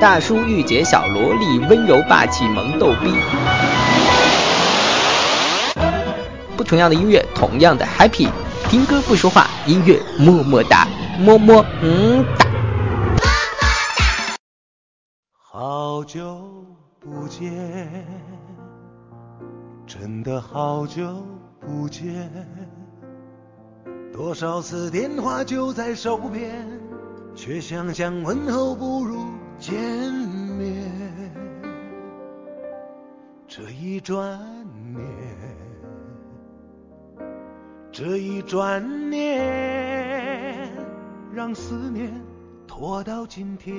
大叔御姐小萝莉，温柔霸气萌逗逼。不同样的音乐，同样的 happy。听歌不说话，音乐么么哒，么么嗯哒。好久不见，真的好久不见。多少次电话就在手边，却想想问候不如见面。这一转念，这一转念，让思念拖到今天。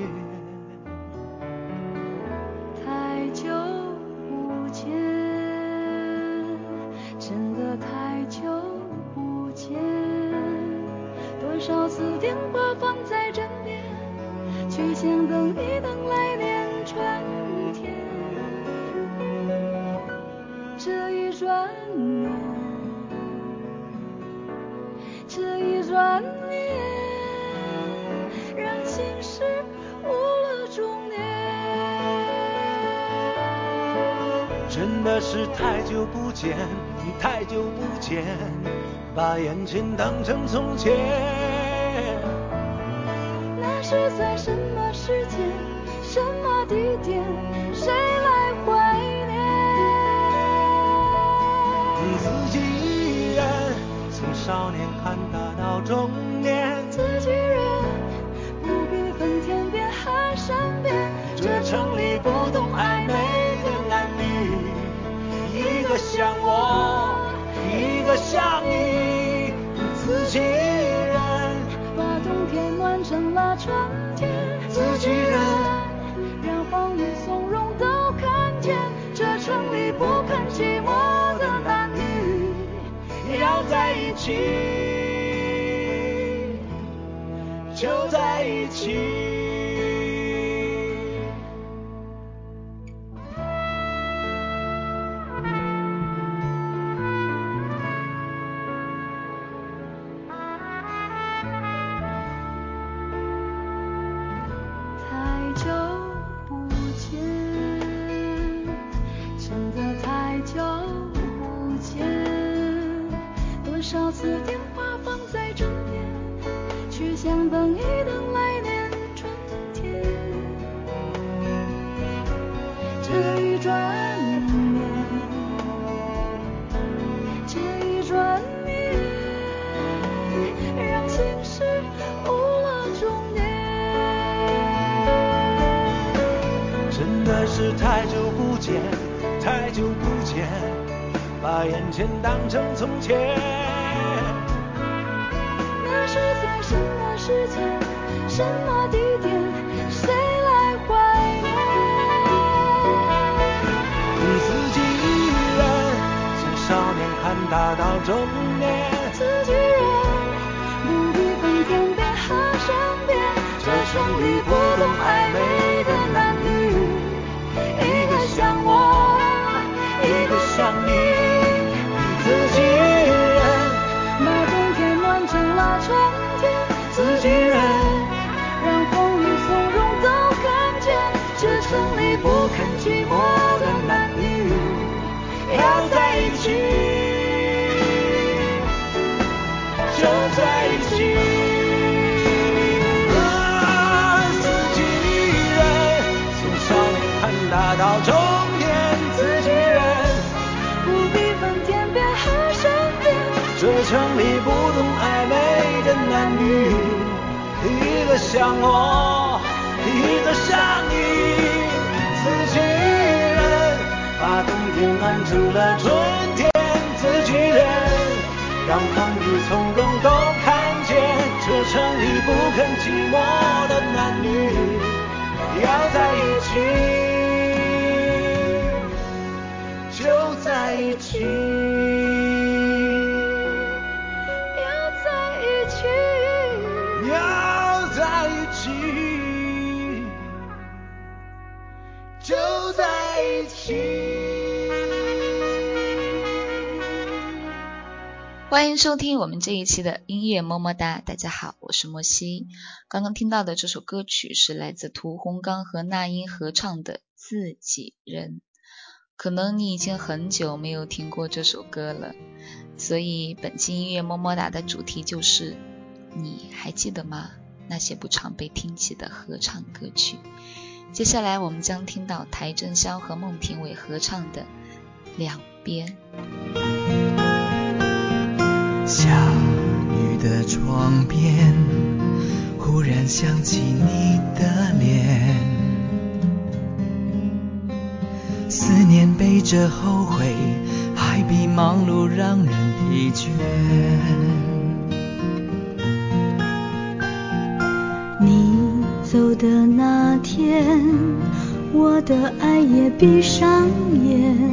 太久不见，真的太久不见。多少次电话放在枕边，却想等一等来年春天。这一转眼，这一转念，让心事误了终点。真的是太久不见，太久不见，把眼前当成从前。是在什么时间、什么地点，谁就在一起。是太久不见，太久不见，把眼前当成从前。那是在什么时间、什么像我，一个像你。自己人，把冬天暖成了春天。自己人，让风雨从容都看见。这城里不肯寂寞的男女，要在一起，欢迎收听我们这一期的音乐么么哒。大家好，我是莫西。刚刚听到的这首歌曲是来自屠洪刚和那英合唱的《自己人》。可能你已经很久没有听过这首歌了，所以本期音乐么么哒的主题就是你还记得吗？那些不常被听起的合唱歌曲。接下来我们将听到邰正宵和孟庭苇合唱的《两边》。下雨的窗边，忽然想起你的脸，思念背着后悔，还比忙碌让人疲倦。你走的那天，我的爱也闭上眼。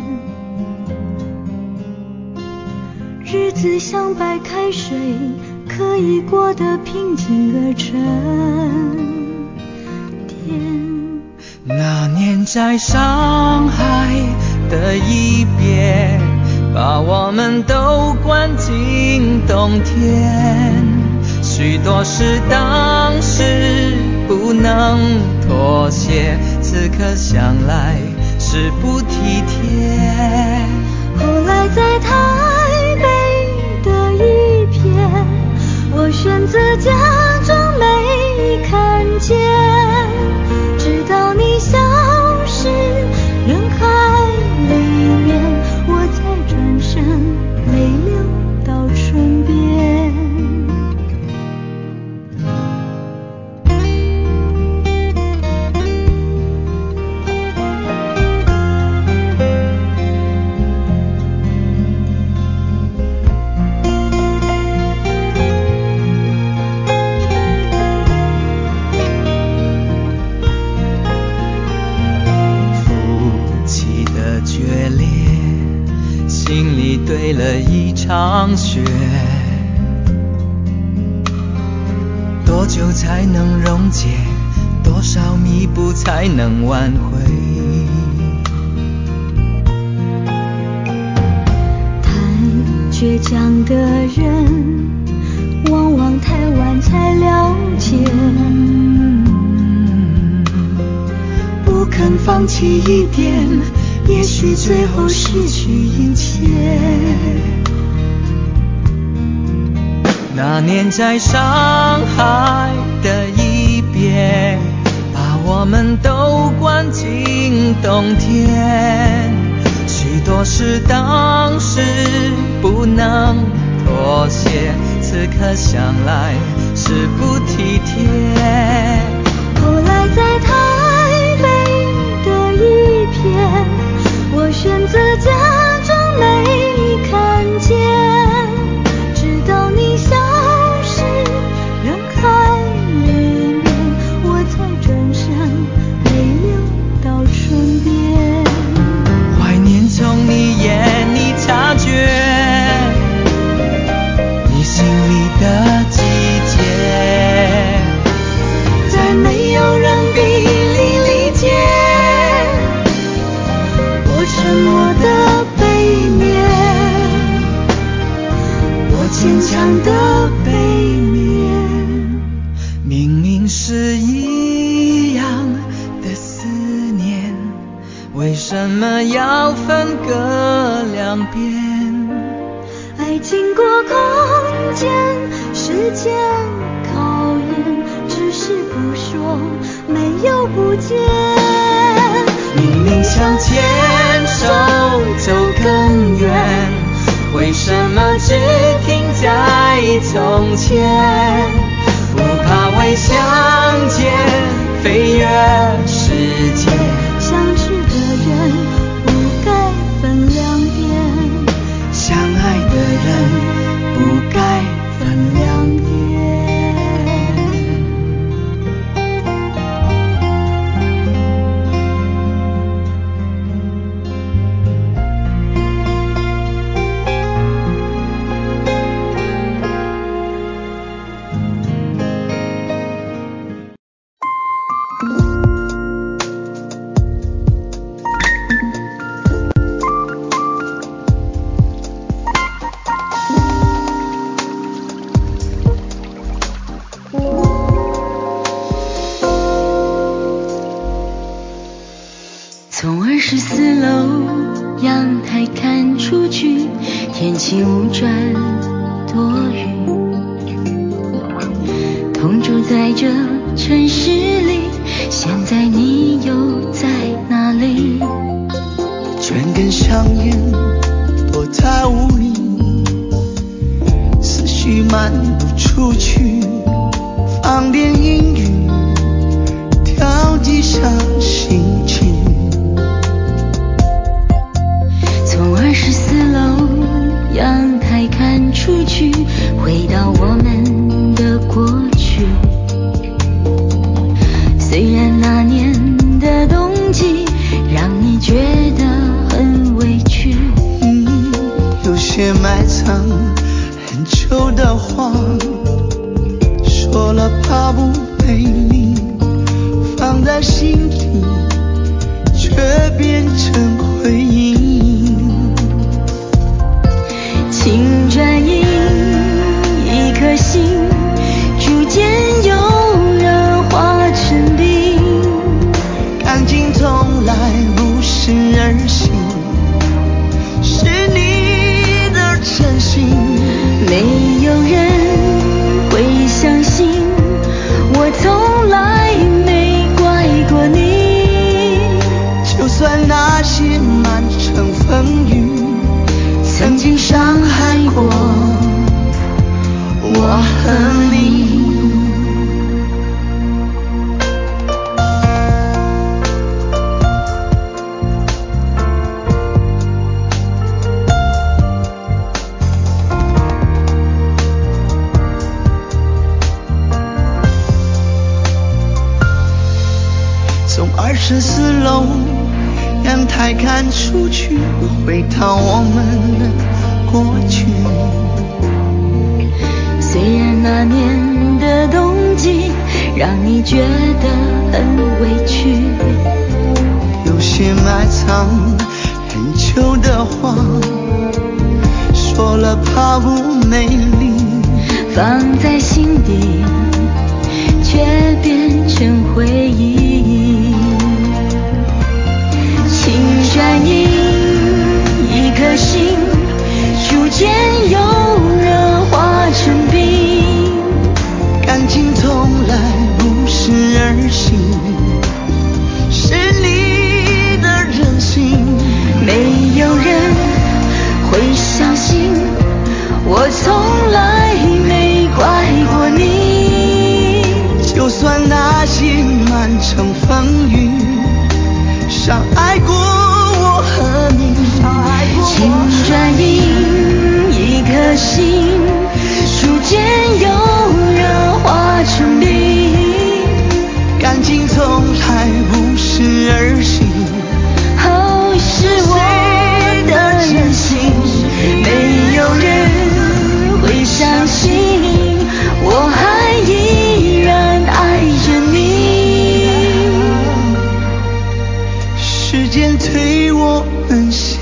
日子像白开水，可以过得平静而沉淀。那年在上海的一别，把我们都关进冬天。许多事当时不能妥协，此刻想来是不体贴。后来在他。了一场雪，多久才能溶解？多少弥补才能挽回？太倔强的人，往往太晚才了解。不肯放弃一点，也许最后失去一切。那年在上海的一边，把我们都关进冬天。许多事当时不能妥协，此刻想来是不体贴。后来在台选择假墙的背面，明明是一样的思念，为什么要分隔两边？爱经过空间、时间考验，只是不说，没有不见。明明想牵手走更远，为什么只听？在从前不怕为相见飞越时间。看出去，回到我们的过去。虽然那年的冬季让你觉得很委屈，有些埋藏很久的话，说了怕不美丽。放在心底，却变成回忆。转移一颗心，逐渐由热化成冰。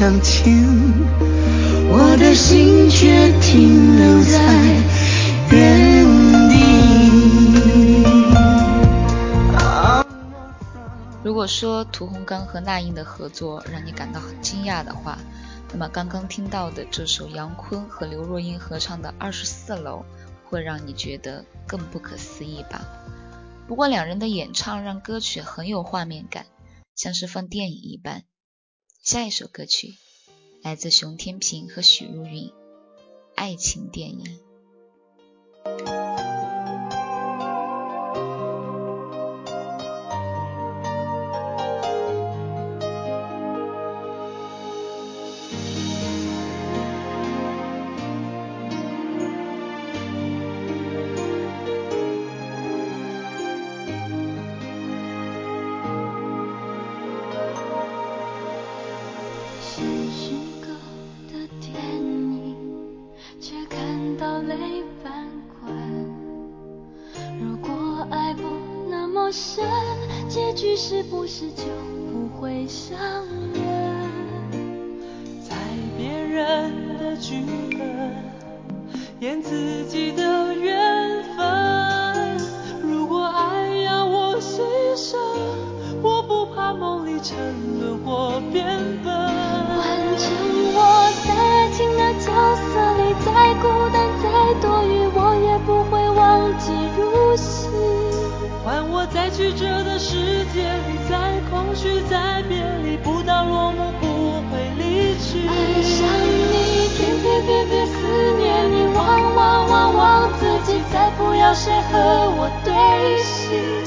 向前，我的心却停留在原。如果说屠洪刚和那英的合作让你感到很惊讶的话，那么刚刚听到的这首杨坤和刘若英合唱的《二十四楼》会让你觉得更不可思议吧？不过两人的演唱让歌曲很有画面感，像是放电影一般。下一首歌曲来自熊天平和许茹芸，《爱情电影》。和我对戏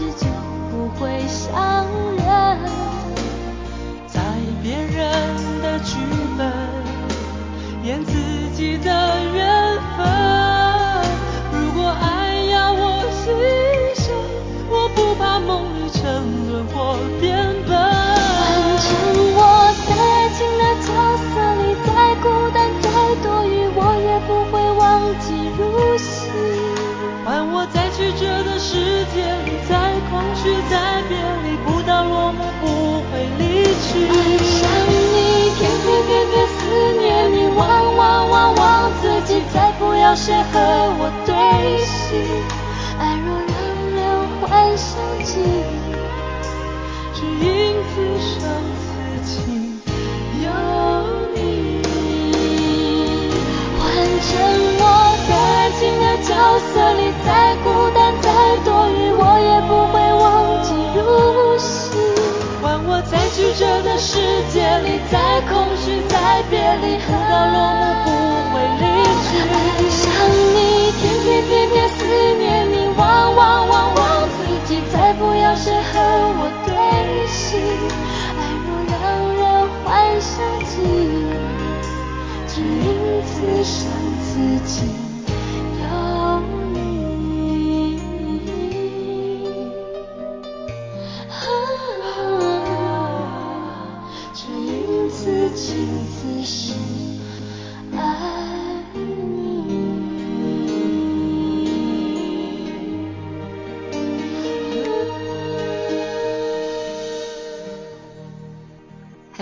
就不会伤人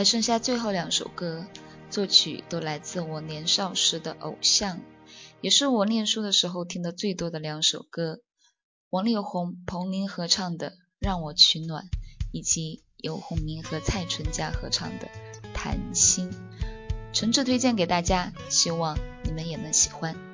还剩下最后两首歌，作曲都来自我年少时的偶像，也是我念书的时候听的最多的两首歌：王力宏、彭羚合唱的《让我取暖》，以及由洪明和蔡淳佳合唱的《谈心》。诚挚推荐给大家，希望你们也能喜欢。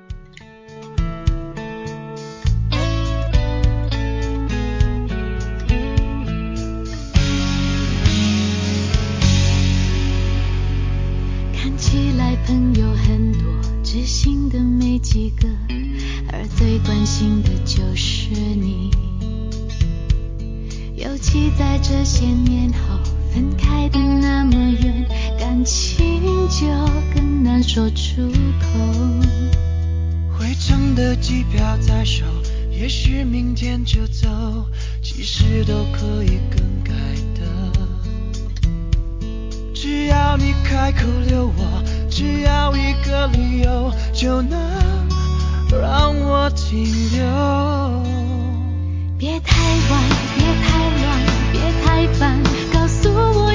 说出口回程的机票在手也许明天就走其实都可以更改的。只要你开口留我只要一个理由就能让我停留。别太晚别太乱别太烦告诉我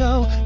天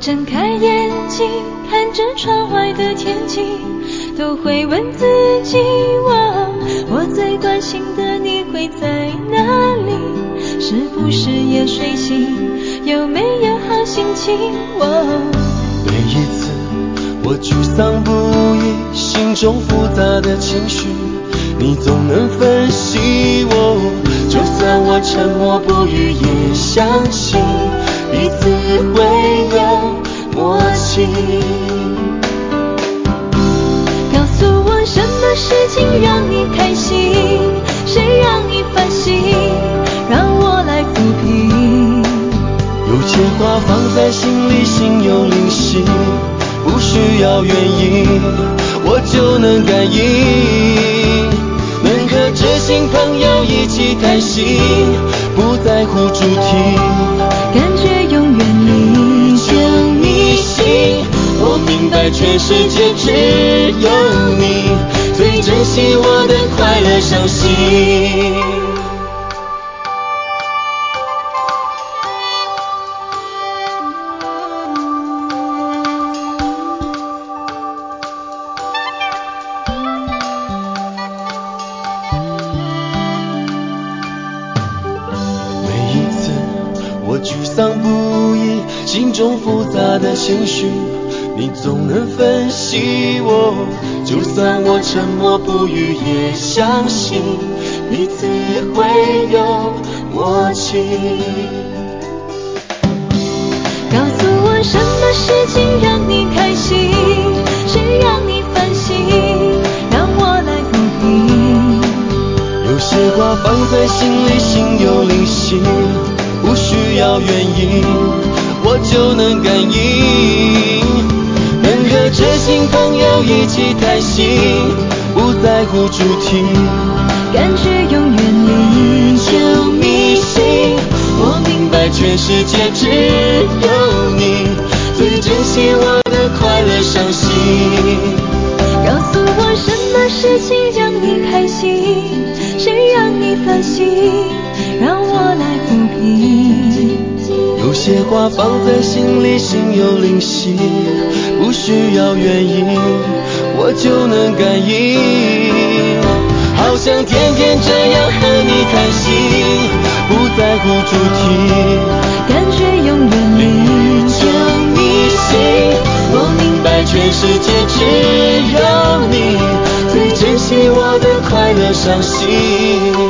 睁开眼睛，看着窗外的天气，都会问自己：我我最关心的你会在哪里？是不是也睡醒？有没有好心情？我每一次我沮丧不已，心中复杂的情绪，你总能分析我。就算我沉默不语，也相信需要原因，我就能感应。能和知心朋友一起谈心，不在乎主题，感觉永远你就你心。我明白全世界只有你最珍惜我的快乐伤心。种复杂的情绪，你总能分析我。就算我沉默不语，也相信彼此会有默契。告诉我什么事情让你开心，谁让你烦心，让我来抚平。有些话放在心里，心有灵犀，不需要原因，就能感应。能和知心朋友一起谈心，不在乎主题，感觉永远你就迷信。我明白全世界只有你最珍惜我话放在心里，心有灵犀，不需要原因，我就能感应。好想天天这样和你谈心，不在乎主题，感觉永远离着你心。我明白全世界只有你最珍惜我的快乐伤心。